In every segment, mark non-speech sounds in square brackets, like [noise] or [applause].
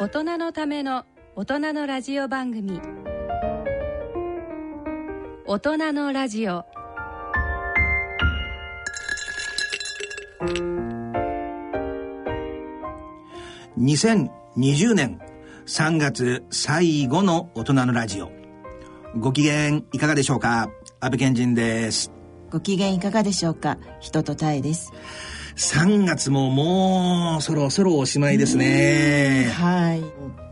大人のための大人のラジオ番組。大人のラジオ。2020年3月最後の大人のラジオ。ご機嫌いかがでしょうか？安倍賢人です。ご機嫌いかがでしょうか？人とたえです3月ももうそろそろおしまいですね。はい。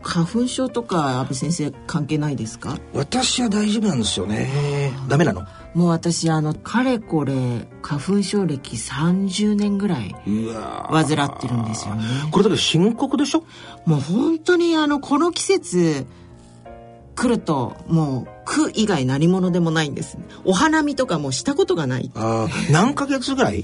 花粉症とか安倍先生関係ないですか？私は大丈夫なんですよね。ダメなの？もう私あのかれこれ花粉症歴30年ぐらいうわ患ってるんですよね。これだけ深刻でしょ？もう本当にあのこの季節来るともう苦以外何物でもないんですお花見とかもしたことがないあー。何ヶ月ぐらい？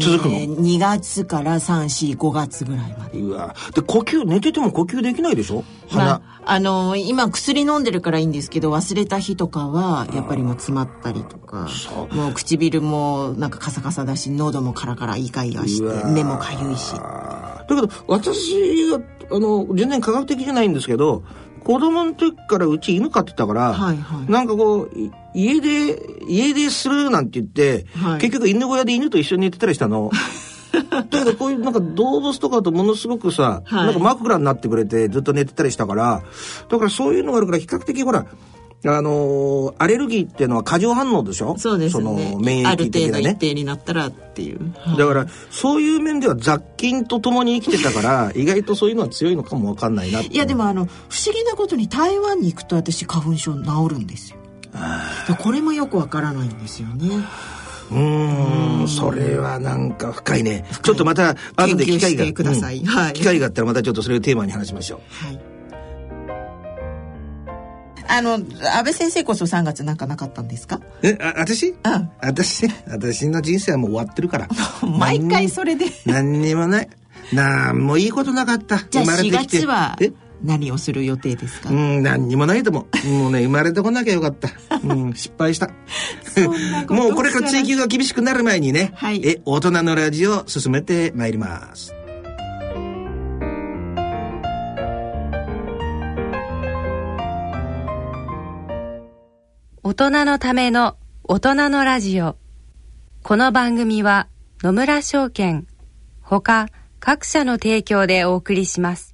続くの？えー2月から345月ぐらいまで。うわ。で呼吸寝てても呼吸できないでしょ？鼻、まあ、あの今薬飲んでるからいいんですけど忘れた日とかはやっぱりもう詰まったりとか。もう唇もなんかカサカサだし喉もカラカライガイガして目もかゆいし。だけど私はあの全然科学的じゃないんですけど子供の時からうち犬飼ってたから、はいはい。なんかこうい家で家でするなんて言って、はい。結局犬小屋で犬と一緒に寝てたりしたの。[laughs] だけどこういうなんか動物とかとものすごくさ、はい。なんか枕になってくれてずっと寝てたりしたから。だからそういうのがあるから比較的ほらあのーアレルギーっていうのは過剰反応でしょ？そうですね。の免ある疫的なね。程度一定になったらっていう、はい。だからそういう面では雑菌と共に生きてたから [laughs] 意外とそういうのは強いのかもわかんないないやでもあの不思議なことに台湾に行くと私花粉症治るんですよ。でこれもよくわからないんですよね。うーん。それはなんか深いね。ちょっとまた後で機会が研究してください。うん。はい。機会があったらまたちょっとそれをテーマに話しましょう。はい。あの安倍先生こそ3月なんかなかったんですか？えあ私？うん。私？私の人生はもう終わってるから。[laughs] 毎回それで。何にもない。なんもいいことなかった。じゃあ4生まれてきて。月はえ？何をする予定ですか、うん何にもないと思う。もうね生まれてこなきゃよかった、[laughs] うん、失敗した。もうこれから追求が厳しくなる前にね、はい。え大人のラジオを進めてまいります。大人のための大人のラジオ。この番組は野村証券ほか各社の提供でお送りします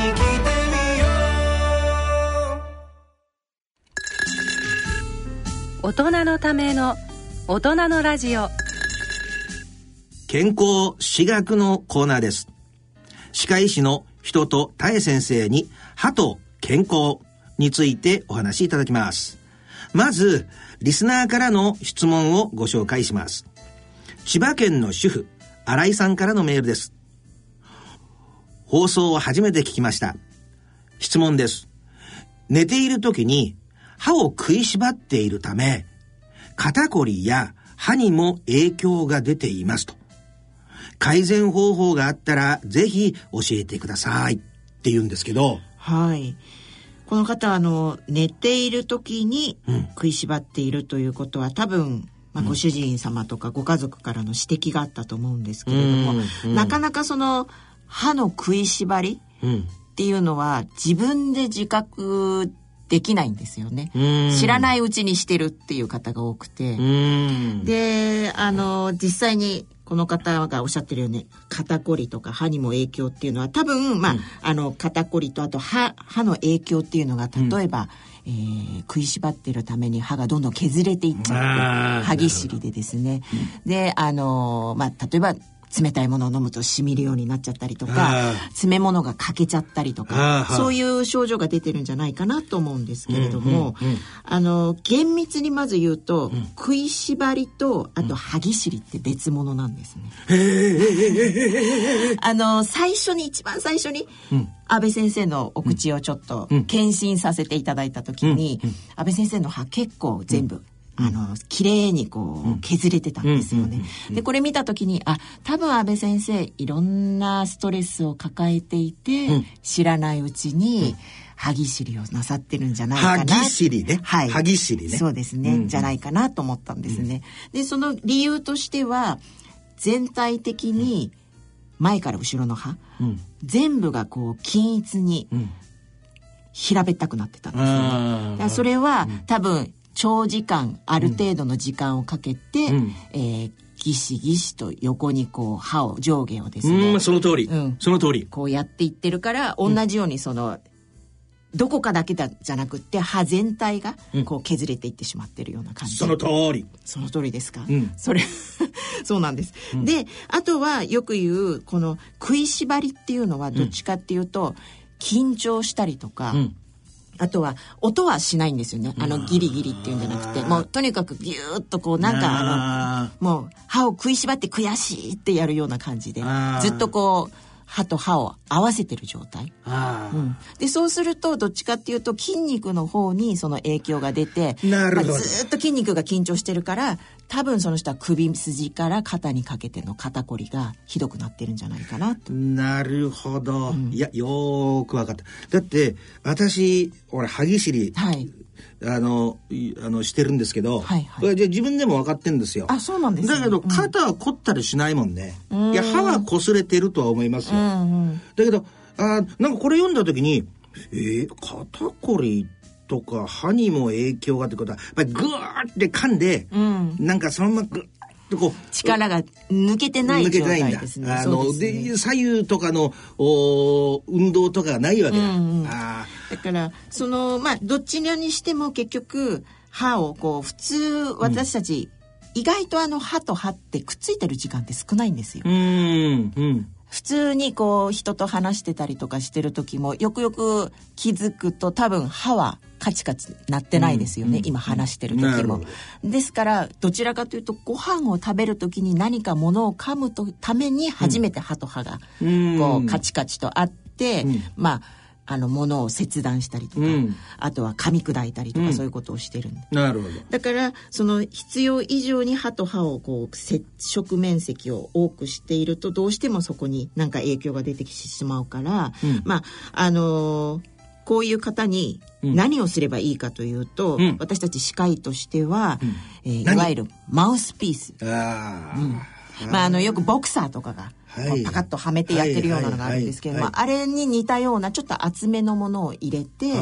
大人のための大人のラジオ。健康私学のコーナーです。歯科医師の人とたえ先生に歯と健康についてお話しいただきます。まずリスナーからの質問をご紹介します。千葉県の主婦新井さんからのメールです。放送を初めて聞きました。質問です。寝ている時に歯を食いしばっているため肩こりや歯にも影響が出ていますと。改善方法があったらぜひ教えてください。って言うんですけど。はい。この方あの寝ている時にうん。食いしばっているということは多分、まあ、ご主人様とかご家族からの指摘があったと思うんですけれども、うんうん。なかなかその歯の食いしばりうん。っていうのは自分で自覚できないんですよね。うん。知らないうちにしてるっていう方が多くて。うん。で、あの、実際に、この方がおっしゃってるように肩こりとか歯にも影響っていうのは多分、まああの肩こりとあと歯歯の影響っていうのが例えば、えー食いしばってるために歯がどんどん削れていっちゃって歯ぎしりでですね、であのーまあ例えば冷たいものを飲むとしみるようになっちゃったりとかあ詰め物が欠けちゃったりとあかーそういう症状が出てるんじゃないかなと思うんですけれども、うんうんうん。あの厳密にまず言うと、食いしばりとあと歯ぎしりって別物なんですね。あの最初に一番最初に、安倍先生のお口をちょっと検診させていただいた時に、安倍先生の歯結構全部、あの綺麗にこう削れてたんですよね。でこれ見た時にあ多分安倍先生いろんなストレスを抱えていて、知らないうちに、歯ぎしりをなさってるんじゃないかな。歯ぎしりね。はい。歯ぎしりね。そうですね、じゃないかなと思ったんですね、でその理由としては全体的に前から後ろの歯、全部がこう均一に平べったくなってたんですよね、それは、多分長時間ある程度の時間をかけて、ん。えーギシギシと横にこう歯を上下をですうねんその通り、うん。その通り。こうやっていってるから同じようにその、どこかだけだじゃなくって歯全体がこう削れていってしまってるような感じ、その通り。その通りですか、ん。それ [laughs] そうなんです、であとはよく言うこの食いしばりっていうのはどっちかっていうと、緊張したりとか、んあとは音はしないんですよね。あのギリギリっていうんじゃなくて。もうとにかくギューッとこうなんかああのもう歯を食いしばって悔しいってやるような感じで。ずっとこう歯と歯を合わせてる状態。うん。でそうするとどっちかっていうと筋肉の方にその影響が出てなるほど。まあずっと筋肉が緊張してるから多分その人は首筋から肩にかけての肩こりがひどくなってるんじゃないかなと。なるほど、いやよーく分かった。だって私俺歯ぎしりはい、あのいあのしてるんですけど、はいはい。じゃあ自分でも分かってるんですよ。あそうなんですね。だけど肩は凝ったりしないもんね、いや歯は擦れてるとは思いますよ、うんうん。だけどあなんかこれ読んだ時にえー、肩こりとか歯にも影響がってことはやっぱりグーって噛んで、うん。なんかそのままグッとこう力が抜けてない状。態ですね。あのですねで左右とかのお運動とかがないわけだ。うんうんあだからそのまあどっちにしても結局歯をこう普通私たち、意外とあの歯と歯ってくっついてる時間って少ないんですよー。うんうん普通にこう人と話してたりとかしてる時もよくよく気づくと多分歯はカチカチなってないですよね、今話してる時も。ど。ですからどちらかというとご飯を食べる時に何かものを噛むとために初めて歯と歯がうん。こうカチカチとあって、まああのものを切断したりとか、うん。あとは噛み砕いたりとかそういうことをしてる。なるほど。だからその必要以上に歯と歯をこう接触面積を多くしているとどうしてもそこになんか影響が出てきてしまうから、うん。まああのーこういう方に何をすればいいかというと、うん。私たち歯科医としては、えーい何わゆるマウスピース、ああ、まあ、あのよくボクサーとかがはい。パカッとはめてやってるようなのがあるんですけども、あれに似たようなちょっと厚めのものを入れて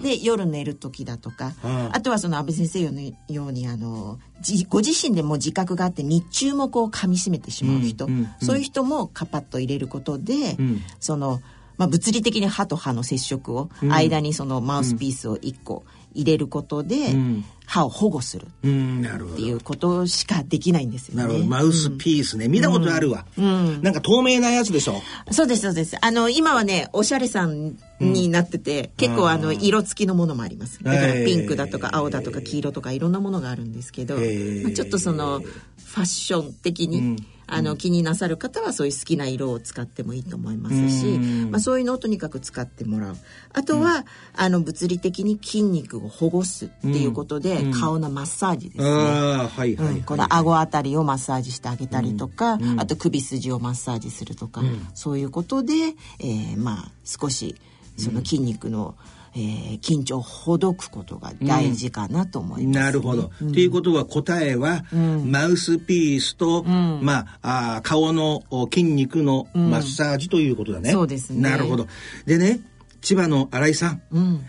で夜寝る時だとかはあ。あとはその安倍先生のようにあのじご自身でも自覚があって日中もこう噛み締めてしまう人、うんうんうんそういう人もカパッと入れることで、ん。その、まあ、物理的に歯と歯の接触を、間にそのマウスピースを1個入れることで、ん歯を保護する。っていうことしかできないんですよね。なるほど。マウスピースね。見たことあるわ。なんか透明なやつでしょ？そうですそうです。あの今はねおしゃれさんになってて、結構あの色付きのものもあります。だからピンクだとか青だとか黄色とかいろんなものがあるんですけど、ちょっとそのファッション的に、あの気になさる方はそういう好きな色を使ってもいいと思いますし、うん。まあ、そういうのをとにかく使ってもらう。あとは、あの物理的に筋肉を保護すっていうことで、顔のマッサージですね。はいはい、この顎あたりをマッサージしてあげたりとか、あと首筋をマッサージするとか、そういうことで、えーまあ少しその筋肉の、えー緊張をほどくことが大事かなと思います、なるほど。と、いうことは答えは、マウスピースと、まああー顔のお筋肉のマッサージということだね。そうですねなるほど。でね、千葉の新井さん、うん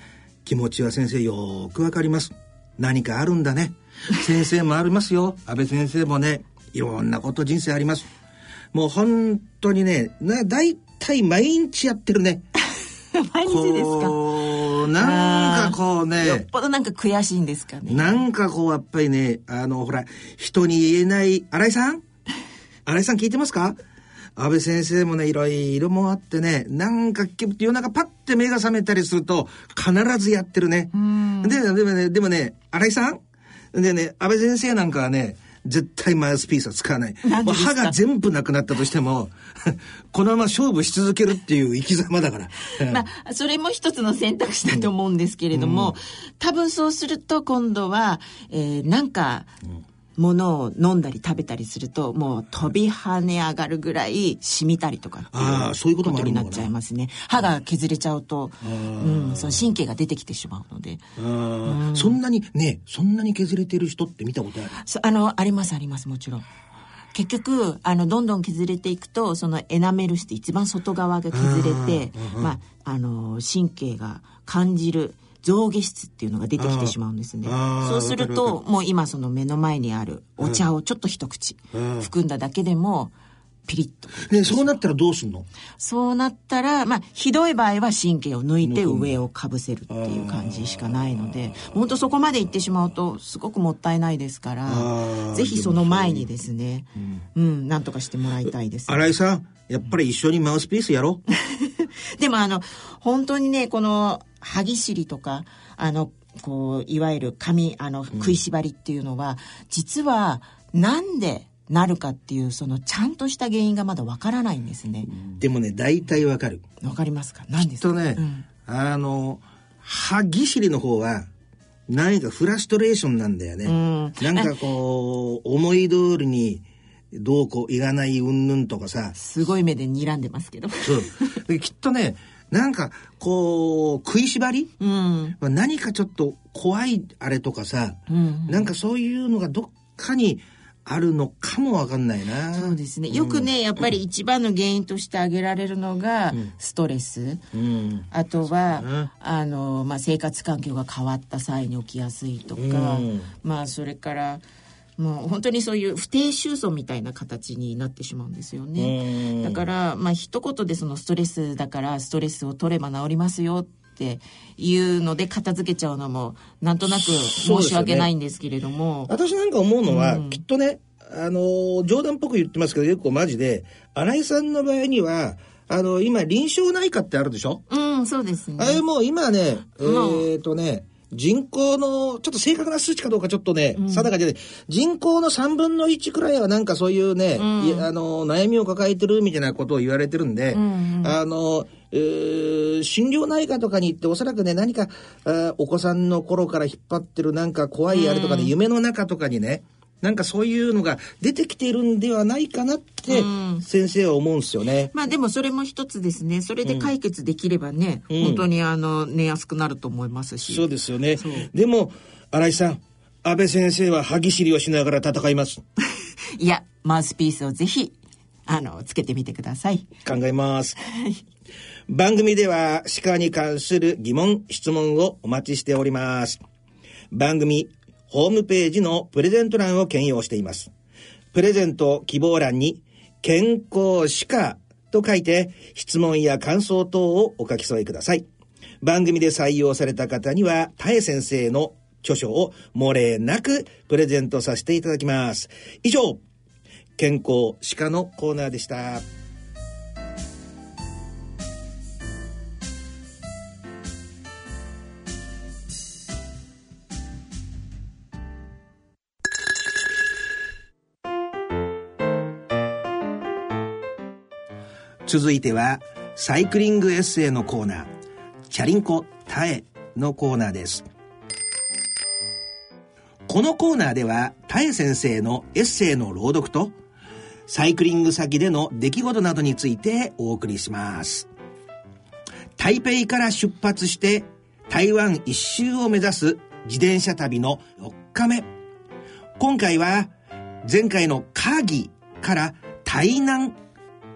気持ちは先生よーくわかります。何かあるんだね。先生もありますよ。[laughs] 安倍先生もね、いろんなこと人生あります。もう本当にね、な、だいたい毎日やってるね。[laughs] 毎日ですか？なんかこうね。よっぽどなんか悔しいんですかね。なんかこうやっぱりね、あの、ほら、人に言えない、新井さん？[laughs] 新井さん聞いてますか？安倍先生もね、いろいろもあってね、なんか夜中パッて目が覚めたりすると、必ずやってるね。で、でもね、でもね、新井さん？でね、安倍先生なんかはね、絶対マウスピースは使わない。もう歯が全部なくなったとしても、[laughs] このまま勝負し続けるっていう生き様だから。[laughs] まあ、それも一つの選択肢だと思うんですけれども、うん、多分そうすると今度は、えー、なんか、うんものを飲んだり食べたりするともう飛び跳ね上がるぐらい染みたりとかああそういうことになっちゃいますね。歯が削れちゃうと、うん、その神経が出てきてしまうので、うん、そんなにねそんなに削れてる人って見たことある？あのありますありますもちろん。結局あのどんどん削れていくとそのエナメル質一番外側が削れてまああの神経が感じる上下質っていうのが出てきてしまうんですね。そうすると、もう今その目の前にあるお茶をちょっと一口含んだだけでも、ピリッと。ねそうなったらどうすんの？そうなったら、まあ、ひどい場合は神経を抜いて上をかぶせるっていう感じしかないので、本当そこまで行ってしまうと、すごくもったいないですから、ぜひその前にですね、うん、うん、なんとかしてもらいたいです。新井さん、やっぱり一緒にマウスピースやろう。[laughs] でもあの、本当にね、この、歯ぎしりとか、あの、こう、いわゆる髪、あの、食いしばりっていうのは、うん、実は、なんでなるかっていうそのちゃんとした原因がまだわからないんですね。でもね大体わかる。わかりますか？何ですか？とね、うん、あの歯ぎしりの方は何かフラストレーションなんだよね。うん、なんかこう思い通りにどうこういがない云々とかさ。すごい目で睨んでますけど。そう。きっとね。なんか、こう、食いしばり、うん、何かちょっと怖いあれとかさ、うん、なんかそういうのがどっかにあるのかもわかんないな。そうですね。よくね、うん、やっぱり一番の原因として挙げられるのが、ストレス。うん、あとは、ね、あの、まあ、生活環境が変わった際に起きやすいとか、うん、まあ、それから、もう本当にそういう不定収束みたいな形になってしまうんですよね。だから、まあ、一言でそのストレスだからストレスを取れば治りますよっていうので片付けちゃうのもなんとなく申し訳ないんですけれども、ね、私なんか思うのは、うん、きっとねあの冗談っぽく言ってますけど結構マジで新井さんの場合にはあの今臨床内科ってあるでしょ？うんそうですね。あれもう今ねえー、っとね人口の、ちょっと正確な数値かどうかちょっとね、定かで、人口の3分の1くらいはなんかそういうね、うん、あの、悩みを抱えてるみたいなことを言われてるんで、うんうん、あの、えー、心療内科とかに行っておそらくね、何か、お子さんの頃から引っ張ってるなんか怖いあれとかね、うん、夢の中とかにね、なんかそういうのが出てきてるんではないかなって先生は思うんですよね。まあでもそれも一つですね。それで解決できればね、うん、本当にあの寝やすくなると思いますし。そうですよね。でも新井さん、安倍先生は歯ぎしりをしながら戦います。[laughs] いや、マウスピースをぜひあのつけてみてください。考えます。番組では歯科に関する疑問、質問をお待ちしております。番組ホームページのプレゼント欄を兼用しています。プレゼント希望欄に、健康歯科と書いて、質問や感想等をお書き添えください。番組で採用された方には、たえ先生の著書を漏れなくプレゼントさせていただきます。以上、健康歯科のコーナーでした。続いては、サイクリングエッセイのコーナー、チャリンコタエのコーナーです。このコーナーでは、タエ先生のエッセイの朗読と、サイクリング先での出来事などについてお送りします。台北から出発して台湾一周を目指す自転車旅の4日目。今回は前回のカーギーから台南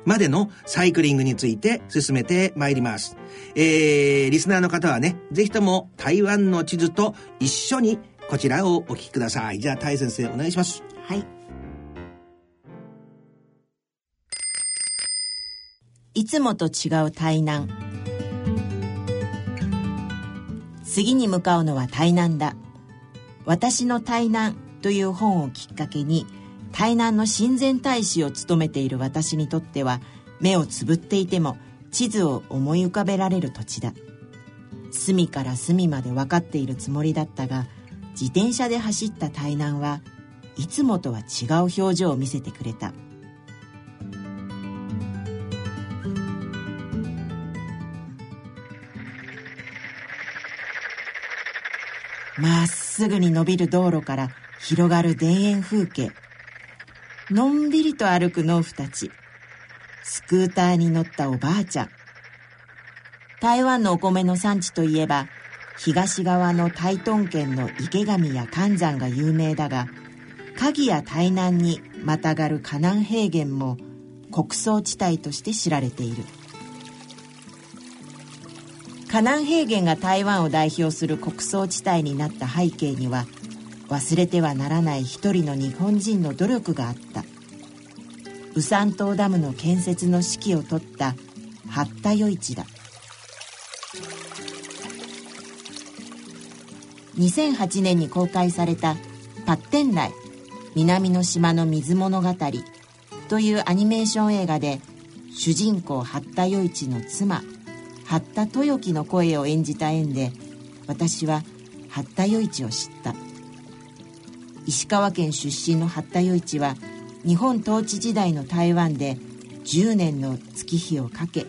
までのサイクリングについて進めてまいります。えー、リスナーの方はね、ぜひとも台湾の地図と一緒にこちらをお聞きください。じゃあ、タイ先生お願いします。はい。いつもと違う台南次に向かうのは台南だ私の台南という本をきっかけに台南の親善大使を務めている私にとっては目をつぶっていても地図を思い浮かべられる土地だ。隅から隅まで分かっているつもりだったが自転車で走った台南はいつもとは違う表情を見せてくれた。まっすぐに伸びる道路から広がる田園風景。のんびりと歩く農夫たち。スクーターに乗ったおばあちゃん。台湾のお米の産地といえば東側の台東県の池上や関山が有名だが鍵や台南にまたがる河南平原も穀倉地帯として知られている。河南平原が台湾を代表する穀倉地帯になった背景には忘れてはならない一人の日本人の努力があった。宇山島ダムの建設の指揮を執った八田余一だ。2008年に公開された「パッテン内南の島の水物語」というアニメーション映画で主人公八田余一の妻八田豊樹の声を演じた縁で私は八田余一を知った。石川県出身の八田余一は日本統治時代の台湾で10年の月日をかけ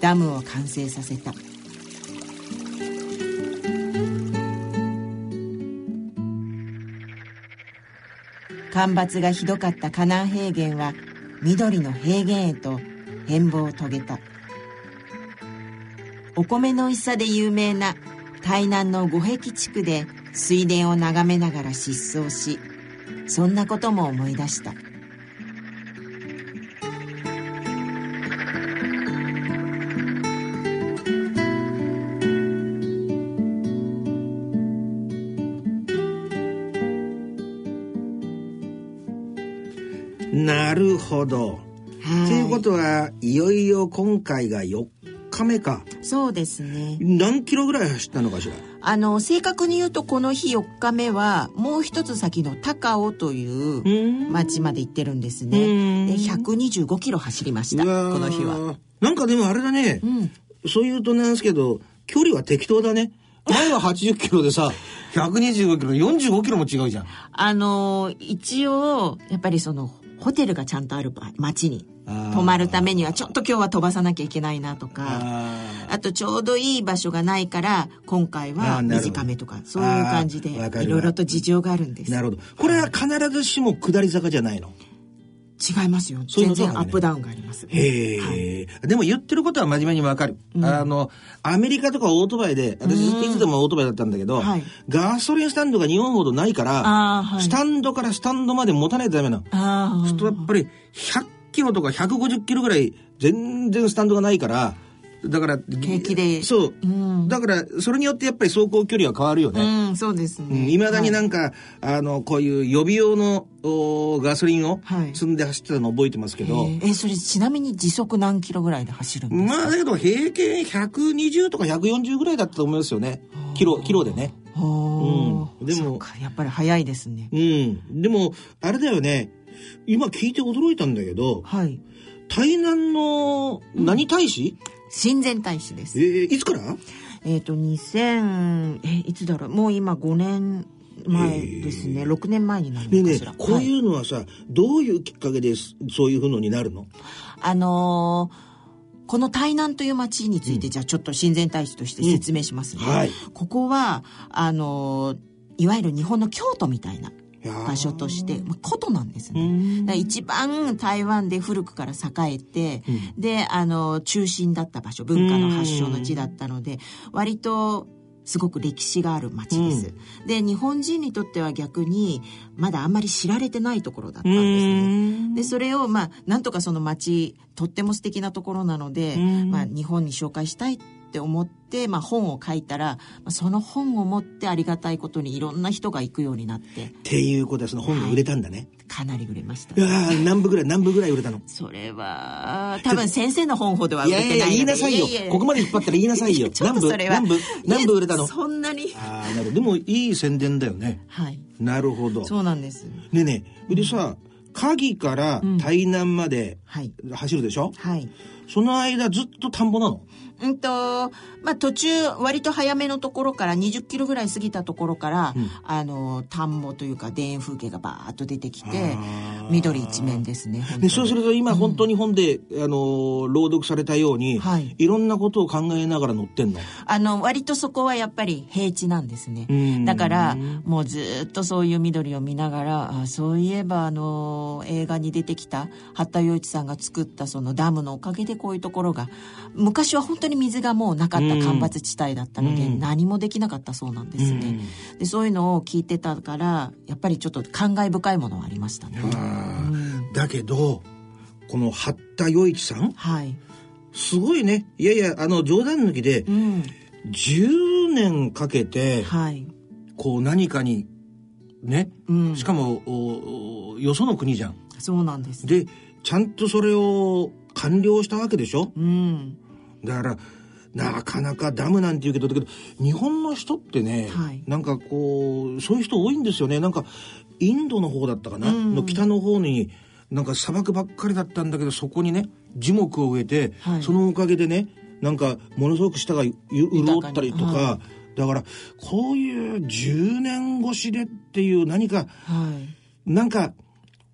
ダムを完成させた。干ばつがひどかった河南平原は緑の平原へと変貌を遂げた。お米の美味しさで有名な台南の五壁地区で水田を眺めながら失踪しそんなことも思い出したなるほど。ということはいよいよ今回が4日目か。そうですね。何キロぐらい走ったのかしら？あの、正確に言うとこの日4日目は、もう一つ先の高尾という町まで行ってるんですね。で、125キロ走りました、この日は。なんかでもあれだね、うん、そう言うとなんですけど、距離は適当だね。前は80キロでさ、125キロ、45キロも違うじゃん。あの、一応、やっぱりその、ホテルがちゃんとある町に。泊まるためにはちょっと今日は飛ばさなきゃいけないなとか。あとちょうどいい場所がないから今回は短めとかそういう感じでいろいろと事情があるんです。なるほど。これは必ずしも下り坂じゃないの？違いますよ。全然アップダウンがあります。へえ、はい、でも言ってることは真面目にわかる、うん、あの、アメリカとかオートバイで、私いつでもオートバイだったんだけど、はい、ガソリンスタンドが日本ほどないから、はい、スタンドからスタンドまで持たないとダメなの。そうするとやっぱり100キロとか150キロぐらい全然スタンドがないから、だから、景気で。そう。うん、だから、それによってやっぱり走行距離は変わるよね。うん、そうですね。い、ま、だになんか、はい、あの、こういう予備用のおガソリンを積んで走ってたの覚えてますけど。はい、えそれちなみに時速何キロぐらいで走るんですか？まあ、だけど平均120とか140ぐらいだったと思いますよね。キロ、キロでね。うん。でも。やっぱり早いですね。うん。でも、あれだよね。今聞いて驚いたんだけど。はい。台南の何大使、うん親善大使です。えー、いつから？えっ、ー、と、2000、え、いつだろう、もう今5年前ですね、えー、6年前になるのかしら。ねこういうのはさ、はい、どういうきっかけでそういうふうになるの？あのーこの台南という町について、じゃあちょっと親善大使として説明しますね。うんはい、ここは、あのいわゆる日本の京都みたいな場所として、まあ、古都なんですね。一番台湾で古くから栄えて、うん、で、あの、中心だった場所、文化の発祥の地だったので、割とすごく歴史がある町です。うん、で、日本人にとっては逆に、まだあんまり知られてないところだったんですね。で、それを、まあ、なんとかその町、とっても素敵なところなので、まあ、日本に紹介したいって思って、まあ、本を書いたらその本を持ってありがたいことにいろんな人が行くようになって。っていうことはその本が売れたんだね。はい、かなり売れました、いやー何部ぐらい何部ぐらい売れたの？それは多分先生の本ほどは売れてないいやいや言いなさいよ。ここまで引っ張ったら言いなさいよ。[laughs] ちょっとそれは何部何部売れたの？そんなに。ああなるほど。でもいい宣伝だよね。はい。なるほど。そうなんです。ねえねえでさ鍵から台南まではい。走るでしょ、はいその間ずっと田んぼなの？うんと、まあ、途中、割と早めのところから、20キロぐらい過ぎたところから、あの、田んぼというか、田園風景がバーッと出てきて、緑一面ですね。でに。そうすると今本当に本で、あの朗読されたように、はい。いろんなことを考えながら乗ってんの？あの、割とそこはやっぱり平地なんですね。うん。だから、もうずっとそういう緑を見ながら、あそういえば、あの、映画に出てきた、八田洋一さんが作ったそのダムのおかげでこういうところが、昔は本当に水がもうなかった干ばつ地帯だったので、うん何もできなかったそうなんですね。で、そういうのを聞いてたから、やっぱりちょっと感慨深いものはありましたね。だけどこの八田余一さん？はい。すごいねいやいやあの冗談抜きでうん。10年かけてはい。こう何かにね、うんしかもよその国じゃんそうなんです。でちゃんとそれを完了したわけでしょ？うん。だからなかなかダムなんて言うけどだけど日本の人ってね、はい。なんかこうそういう人多いんですよね。なんかインドの方だったかな、うん。の北の方になんか砂漠ばっかりだったんだけどそこにね樹木を植えて、はい。そのおかげでねなんかものすごく舌がゆ潤ったりとか、はだからこういう10年越しでっていう何かはい。なんか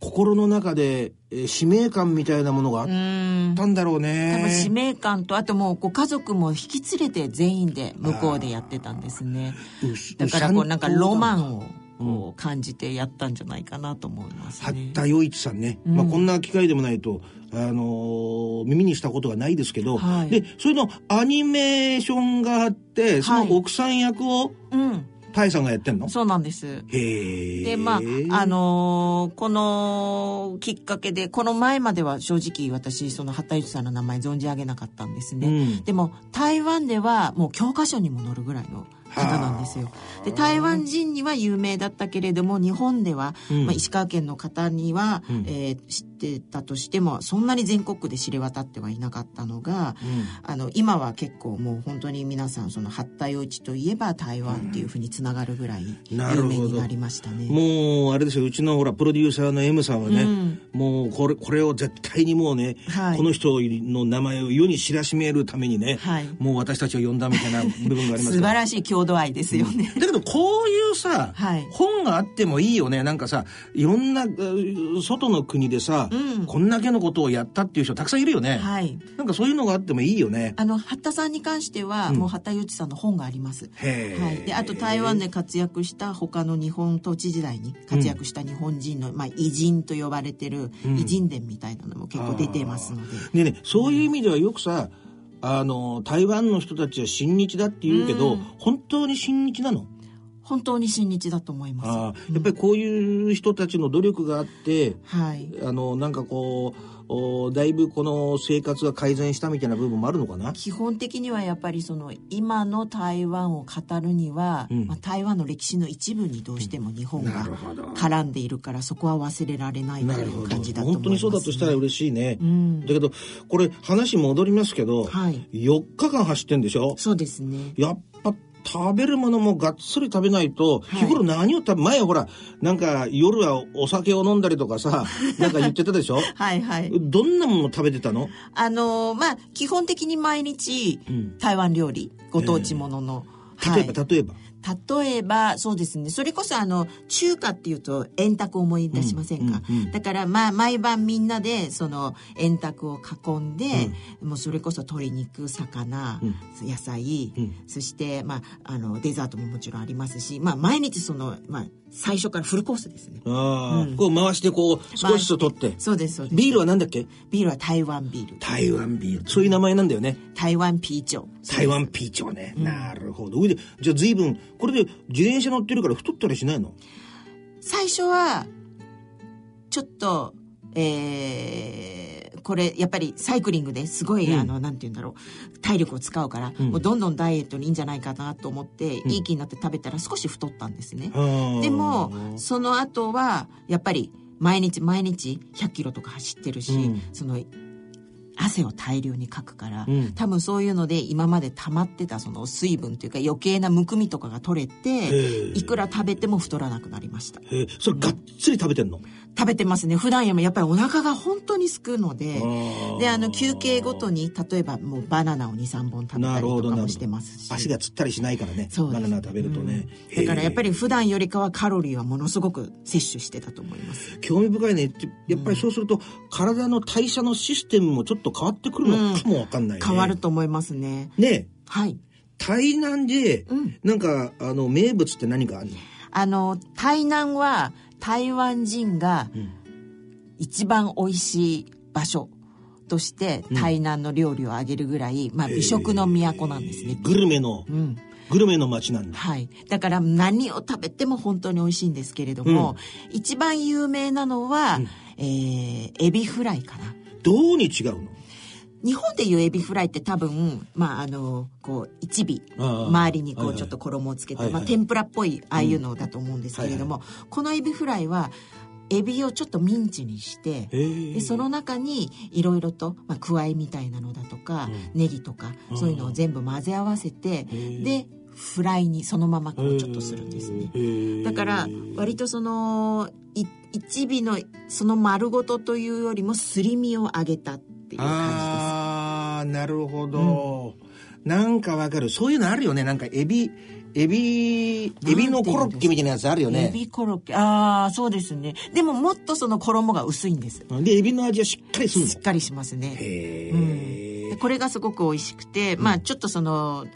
心の中で、えー使命感みたいなものがあっうん。たんだろうね。多分使命感とあともうご家族も引き連れて全員で向こうでやってたんですね。うだからこうなんかロマンをうん。こう感じてやったんじゃないかなと思いますね。八田余一さんね、うん。まあ、こんな機会でもないと、あのー耳にしたことがないですけど、はい。でそれのアニメーションがあってそはい。の奥さん役をうんタイさんがやってんの、そうなんです。へえでまああのーこのきっかけでこの前までは正直私その八田由さんの名前存じ上げなかったんですね、うん。でも台湾ではもう教科書にも載るぐらいの方なんですよ。で台湾人には有名だったけれども日本では、うん。まあ、石川県の方には、うん。えー知ってたとしてもそんなに全国区で知れ渡ってはいなかったのが、あの今は結構もう本当に皆さんその八田洋一といえば台湾っていうふうにつながるぐらい有名になりましたね。もうあれですようちのほらプロデューサーの M さんはね、うん。もうこれこれを絶対にもうね、はい。この人の名前を世に知らしめるためにね、はい。もう私たちを呼んだみたいな部分があります [laughs] 素晴らしい郷土愛ですよね。だけどこういうさ、はい本があってもいいよねなんかさいろんな外の国でさ、うんこんだけのことをやったっていう人たくさんいるよね、はい。なんかそういうのがあってもいいよねあの八田さんに関しては、うんもう八田裕一さんの本があります。はい、であと台湾で活躍した他の日本統治時代に活躍した日本人の、まあ、偉人と呼ばれてる偉人伝みたいなのも結構出てますので、ねえねそういう意味ではよくさあの台湾の人たちは親日だって言うけど、うん。本当に親日なの？本当に親日だと思います。やっぱりこういう人たちの努力があってはい。あのなんかこうおだいぶこの生活が改善したみたいな部分もあるのかな？基本的にはやっぱりその今の台湾を語るには、うん。まあ、台湾の歴史の一部にどうしても日本なが絡んでいるからそこは忘れられないという感じだと思います、本当にそうだとしたら嬉しいね、うん。だけどこれ話戻りますけど、はい。4日間走ってんでしょ？そうですね。やっぱ食べるものもがっつり食べないと、はい。日頃何を食べ前ほらなんか夜はお酒を飲んだりとかさ [laughs] なんか言ってたでしょ？はいはい。どんなもの食べてたの？あのーまあ基本的に毎日、うん。台湾料理ご当地ものの、例えば、例えば？例えばそうですね。それこそあの中華っていうと円卓を思い出しませんか、うんうんうん。だからまあ毎晩みんなでその円卓を囲んで、もうそれこそ鶏肉魚、うん。野菜、うん。そしてまああのデザートももちろんありますしまあ毎日そのまあ最初からフルコースですね。ああ、うん。こう回してこう少しずつ取って。そうですそうです。ビールはなんだっけ？ビールは台湾ビール。台湾ビール。そういう名前なんだよね。台湾ピーチョ台湾ピーチョね、なるほど。じゃあ随分これで自転車乗ってるから太ったりしないの？最初はちょっとえーこれやっぱりサイクリングですごい、うん。あのなんて言うんだろう体力を使うから、うん。もうどんどんダイエットにいいんじゃないかなと思って、ん。いい気になって食べたら少し太ったんですね、でもその後はやっぱり毎日毎日100キロとか走ってるし、うん、その汗を大量にかくから、うん、多分そういうので今まで溜まってたその水分というか余計なむくみとかが取れていくら食べても太らなくなりました。それがっつり食べてんの、食べてますね。普段よりもやっぱりお腹が本当にすくので。であの休憩ごとに例えばもうバナナを23本食べたりとかもしてますし。足がつったりしないからね。バナナ食べるとね、うん、だからやっぱり普段よりかはカロリーはものすごく摂取してたと思います。興味深いね。やっぱりそうすると、体の代謝のシステムもちょっと変わってくるのかもわかんない、ね。うん、変わると思いますね。ね。はい。台南で、うん、なんかあの名物って何かあるの？あの台南は台湾人が一番美味しい場所として台南の料理をあげるぐらい、まあ、美食の都なんですね。グルメの、うん、グルメの街なんだ。はい。だから何を食べても本当に美味しいんですけれども、うん、一番有名なのは、うん、えー、エビフライかな。どうに違うの？日本でいうエビフライって多分、まあ、あの、こう、一尾、周りにこう、ちょっと衣をつけて、まあ、天ぷらっぽい、ああいうのだと思うんですけれども、このエビフライは、エビをちょっとミンチにしてでその中にいろいろと、まあ、くわいみたいなのだとか、うん、ネギとかそういうのを全部混ぜ合わせてでフライにそのままこうちょっとするんですね。だから割とその一尾のその丸ごとというよりもすり身を揚げたっていう感じですああなるほど、うん、なんかわかるそういうのあるよねなんかエビエビ、エビのコロッケみたいなやつあるよね。エビコロッケ。ああ、そうですね。でももっとその衣が薄いんです。で、エビの味はしっかりするの？しっかりしますね。へえ、うん、これがすごく美味しくて、まあちょっとその、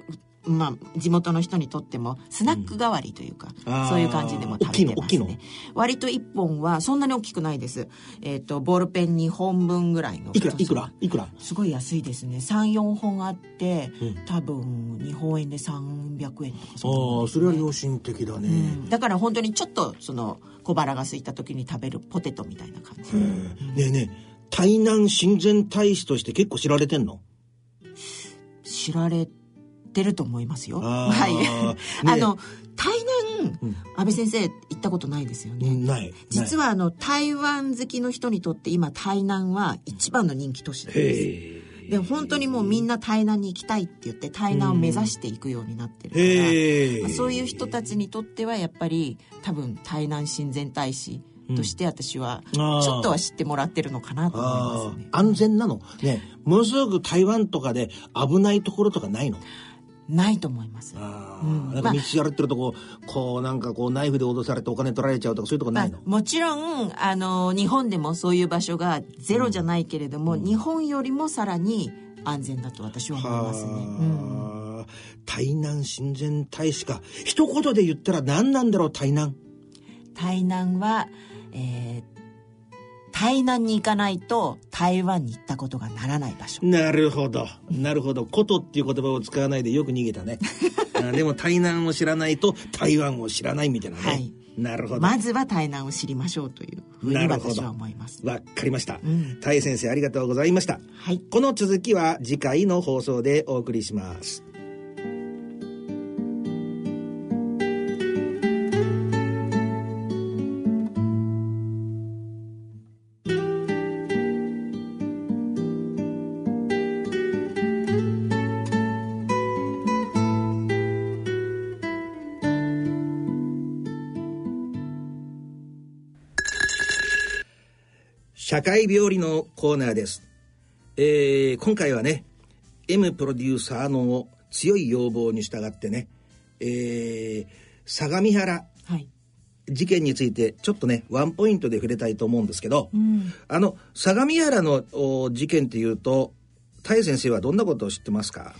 まあ、地元の人にとってもスナック代わりというか、うん、そういう感じでも食べてますね。割と1本はそんなに大きくないです。えっ、ー、とボールペン2本分ぐらいのいくら？いくら？いくら？すごい安いですね。34本あって、うん、多分日本円で300円とかそああそれは良心的だね、うん、だから本当にちょっとその小腹が空いた時に食べるポテトみたいな感じ、ねえねえ台南親善大使として結構知られてんの？知られってると思いますよ。はい。[laughs] あの、台南、うん、安倍先生行ったことないですよね。ない。実はあの、台湾好きの人にとって今台南は一番の人気都市なんです。で本当にもうみんな台南に行きたいって言って台南を目指していくようになってるから、まあ、そういう人たちにとってはやっぱり多分台南親善大使として私はちょっとは知ってもらってるのかなと思いますね。安全なの。ね。ものすごく台湾とかで危ないところとかないの？ないと思います。あうん、なんか道歩ってるとこ、こうなんかこうナイフで脅されてお金取られちゃうとかそういうとこないの、もちろんあの日本でもそういう場所がゼロじゃないけれども、うん、日本よりもさらに安全だと私は思いますね。うん、台南親善大使か。一言で言ったら何なんだろう台南？台南は、えー、台南に行かないと台湾に行ったことがならない場所。なるほど。なるほど「こと」っていう言葉を使わないでよく逃げたね。[laughs] でも台南を知らないと台湾を知らないみたいなね、はい、なるほど。まずは台南を知りましょうというふうに私は思います。わかりました、うん、タイ先生ありがとうございました、はい、この続きは次回の放送でお送りします社会病理のコーナーです。えー、今回はね、M プロデューサーの強い要望に従ってね、えー、相模原、事件についてちょっとねワンポイントで触れたいと思うんですけど、うん、あの相模原の事件っていうと田井先生はどんなことを知ってますか？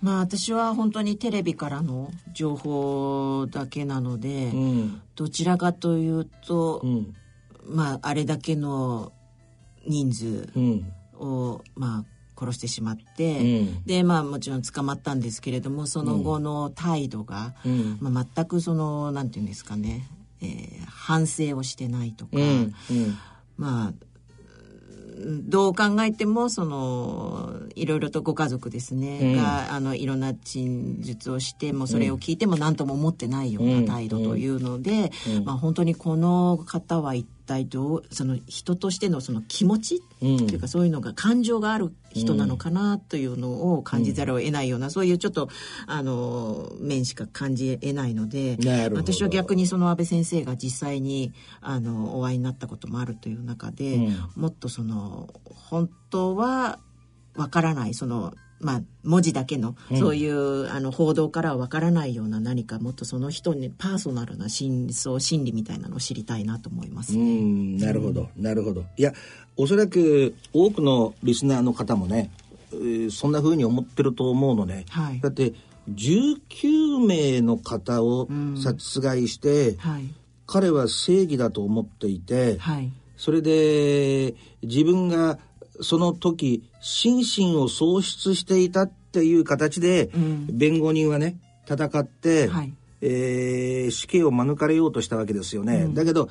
まあ私は本当にテレビからの情報だけなので、うん、どちらかというと、うん、まあ、あれだけの人数を、うん、まあ、殺してしまって、うん、でまあもちろん捕まったんですけれどもその後の態度が、うん、まあ、全くそのなんていうんですかね、えー、反省をしてないとか、まあどう考えてもそのいろいろとご家族ですね、うん、があのいろんな陳述をしてもそれを聞いても何とも思ってないような態度というので、うん。うん、まあ、本当にこの方は一体どうその人としてのその気持ちっていうか、そういうのが感情がある人なのかなというのを感じざるを得ないような、そういうちょっとあの面しか感じ得ないので私は逆にその安倍先生が実際にあのお会いになったこともあるという中で、もっとその本当はわからないそのまあ、文字だけの、そういう、あの報道からはわからないような何かもっとその人にパーソナルな真相心理みたいなのを知りたいなと思いますね。うん。なるほど、なるほど。いやおそらく多くのリスナーの方もね、えー、そんなふうに思ってると思うのね。はい、だって19名の方を殺害して、はい、彼は正義だと思っていて、はい、それで自分がその時心身を喪失していたっていう形で、弁護人はね戦って、はい、えー、死刑を免れようとしたわけですよね。うん、だけど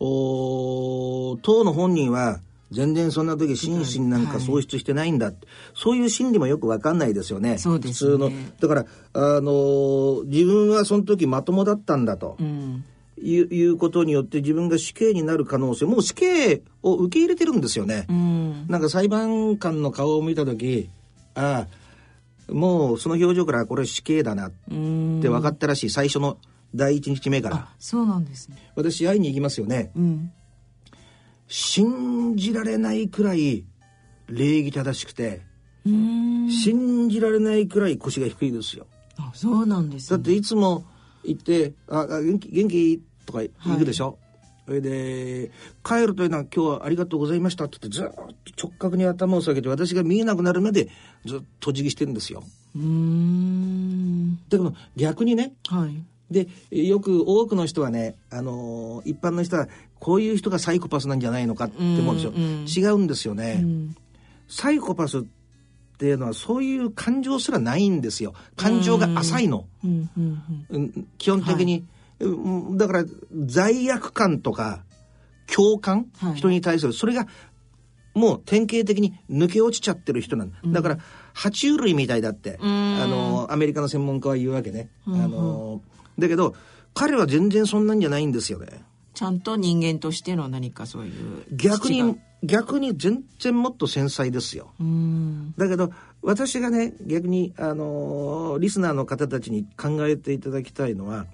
お当の本人は全然そんな時心身なんか喪失してないんだ、はい、そういう心理もよくわかんないですよね。ね普通の。だから、あのー、自分はその時まともだったんだと。うんいういうことによって自分が死刑になる可能性もう死刑を受け入れてるんですよね。うん、なんか裁判官の顔を見た時ああもうその表情からこれ死刑だなって分かったらしい。最初の第一日目から。そうなんですね。私会いに行きますよね、うん、信じられないくらい礼儀正しくて信じられないくらい腰が低いですよ。あそうなんです、ね、だっていつも行って「あ元気元気?」とか行くでしょ、はいそれで、帰るというのは今日はありがとうございましたって言ってずっと直角に頭を下げて私が見えなくなるまでずっとお辞儀してるんですよ。うん。だけど逆にね、はい、で、よく多くの人はね、あのー、一般の人はこういう人がサイコパスなんじゃないのかって思うんですよ。違うんですよね。サイコパスっていうのはそういう感情すらないんですよ。感情が浅いの。基本的に、はいだから罪悪感とか共感、はい、人に対するそれがもう典型的に抜け落ちちゃってる人なんだ。だから、爬虫類みたいだって、あの、アメリカの専門家は言うわけね。あの、だけど、彼は全然そんなんじゃないんですよね。ちゃんと人間としての何かそういう。逆に、逆に全然もっと繊細ですよ。だけど、私がね、逆に、あの、リスナーの方たちに考えていただきたいのは、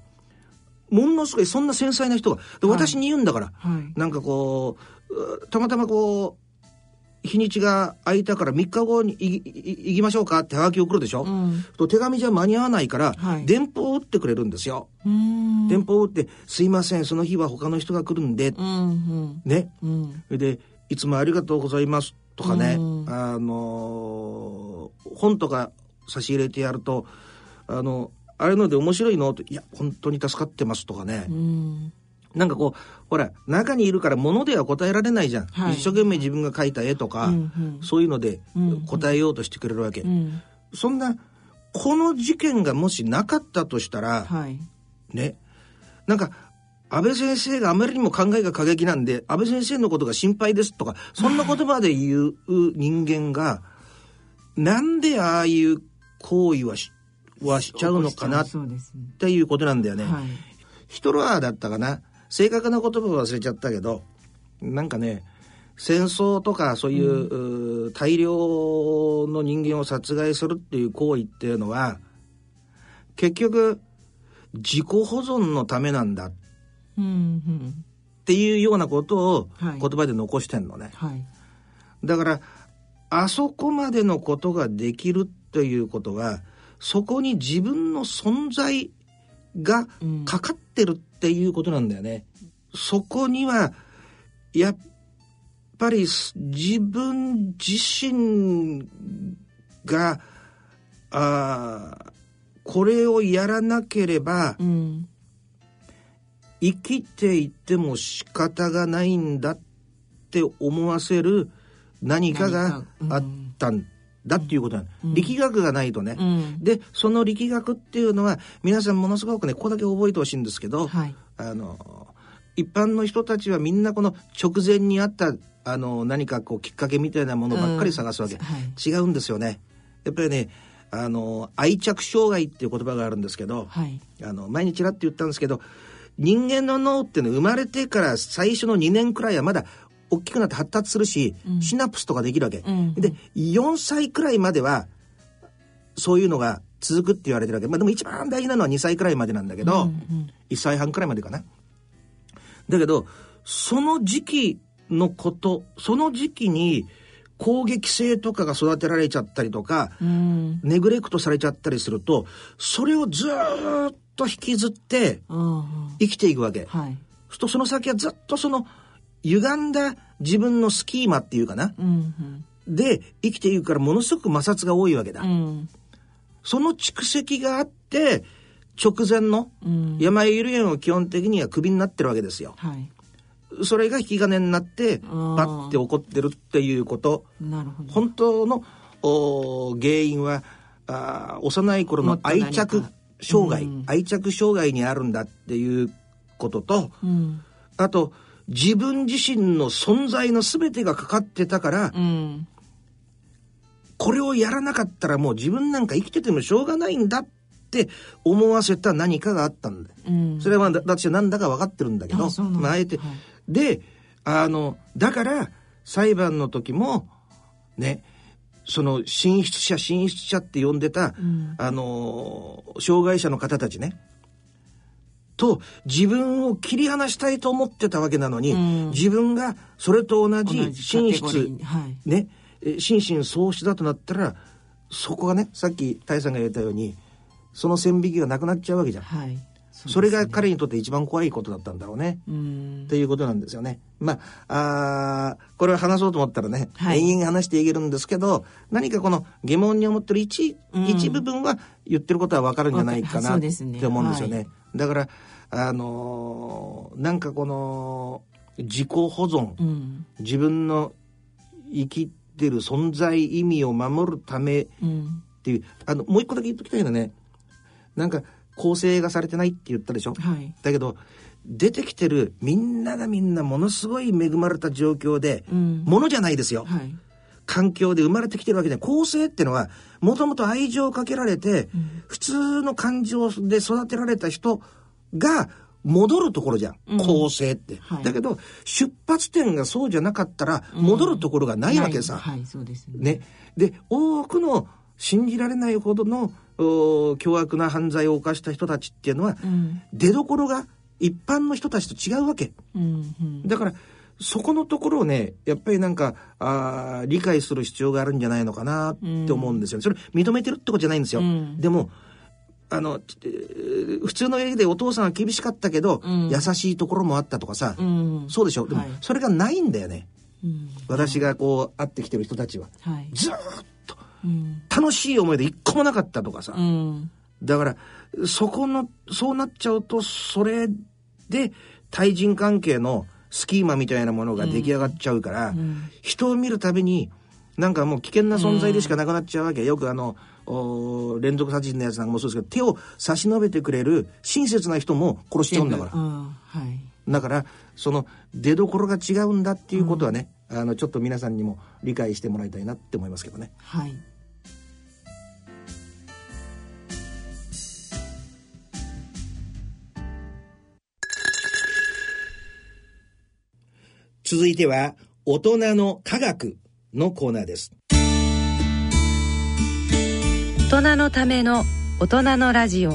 ものすごいそんな繊細な人が、私に言うんだから、はい、なんかこう、たまたまこう、日にちが空いたから3日後に行きましょうかってはがき送るでしょ、うん、と手紙じゃ間に合わないから、はい、電報を打ってくれるんですよ。電報を打って、すいません、その日は他の人が来るんで、うんうん、ね、うん、で、いつもありがとうございます。とかね、うん、あのー、本とか差し入れてやると、あの、あれので面白いの？と、いや、本当に助かってますとかね。うん。なんかこう、ほら、中にいるから物では答えられないじゃん。はい、一生懸命自分が描いた絵とか、うんうん、そういうので答えようとしてくれるわけ。うんうん、そんな、この事件がもしなかったとしたら、はい、ね、なんか、安倍先生があまりにも考えが過激なんで、安倍先生のことが心配ですとか、そんな言葉で言う人間が、なんでああいう行為はしはしちゃうのかなっていうことなんだよね。はい、ヒトラーだったかな。正確な言葉忘れちゃったけどなんかね戦争とかそういう、うん、大量の人間を殺害するっていう行為っていうのは結局自己保存のためなんだ。っていうようなことを言葉で残してんのね。はい。はい、だからあそこまでのことができるということはそこに自分の存在がかかってるっていうことなんだよね。うん、そこには、やっぱり自分自身が、あこれをやらなければ、うん、生きていても仕方がないんだって思わせる何かがあったんだっていうことなの、うん、力学がないとね、うん、でその力学っていうのは皆さんものすごくねここだけ覚えてほしいんですけど、はい、あの一般の人たちはみんなこの直前にあったあの何かこうきっかけみたいなものばっかり探すわけ、うん。はい、違うんですよね。やっぱりねあの愛着障害っていう言葉があるんですけど、はい、あの毎日らって言ったんですけど人間の脳っていうのは生まれてから最初の2年くらいはまだ大きくなって発達するし、うん、シナプスとかできるわけ。うん、で、4歳くらいまでは、そういうのが続くって言われてるわけ。まあでも一番大事なのは2歳くらいまでなんだけど、うんうん、1歳半くらいまでかな。だけど、その時期のこと、その時期に攻撃性とかが育てられちゃったりとか、うん、ネグレクトされちゃったりすると、それをずっと引きずって生きていくわけ。はい、そとその先はずっとその歪んだ自分のスキーマっていうかな、うんうん、で生きていくからものすごく摩擦が多いわけだ。うん、その蓄積があって直前の山ゆるを基本的にはクビになってるわけですよ。はい。それが引き金になってバッて起こってるっていうこと。本当の原因はあ幼い頃の愛着障害、うん、愛着障害にあるんだっていうことと、うん、あと自分自身の存在の全てがかかってたから、うん、これをやらなかったらもう自分なんか生きててもしょうがないんだって思わせた何かがあったんだ。それは私は何だか分かってるんだけど、まあ、あえて、はい。で、あの、だから、裁判の時も、ね、その進出者進出者って呼んでた、うん、あの障害者の方たちねと自分を切り離したいと思ってたわけなのに、うん、自分がそれと同じ進出、はい、ね心神喪失だとなったらそこがねさっき大さんが言ったようにその線引きがなくなっちゃうわけじゃん。はいそれが彼にとって一番怖いことだったんだろうね。っていうことなんですよね。まあ、あこれを話そうと思ったらね、はい、延々話していけるんですけど、何かこの疑問に思ってる一、うん、一部分は言ってることはわかるんじゃないかなって思うんですよね。ね。はい、だから、あのー、なんかこの、自己保存、うん、自分の生きてる存在意味を守るためっていう、うん、あの、もう一個だけ言っときたいのはね、なんか、構成がされてないって言ったでしょ、はい、だけど出てきてるみんながみんなものすごい恵まれた状況で、うん、ものじゃないですよ、はい、環境で生まれてきてるわけで構成っていうのはもともと愛情をかけられて、うん、普通の感情で育てられた人が戻るところじゃん、うん、構成って、はい、だけど出発点がそうじゃなかったら戻るところがないわけさ、はいそうですね。ね。で多くの信じられないほどの凶悪な犯罪を犯した人たちっていうのは、うん、出どころが一般の人たちと違うわけ、うんうん、だからそこのところをねやっぱりなんかあ理解する必要があるんじゃないのかなって思うんですよ、ね、それ認めてるってことじゃないんですよ、うん、でもあの普通の家でお父さんは厳しかったけど、うん、優しいところもあったとかさ、うん、そうでしょ？でも、それがないんだよね、私がこう会ってきてる人たちは、はい、ずっ楽しい思いで一個もなかったとかさ、うん、だからそこのそうなっちゃうとそれで対人関係のスキーマみたいなものが出来上がっちゃうから、うん、人を見るたびになんかもう危険な存在でしかなくなっちゃうわけ、よくあの連続殺人のやつなんかもそうですけど手を差し伸べてくれる親切な人も殺しちゃうんだから、はい、だからその出どころが違うんだっていうことはね、あのちょっと皆さんにも理解してもらいたいなって思いますけどね。はい続いては大人の科学のコーナーです。大人のための大人のラジオ。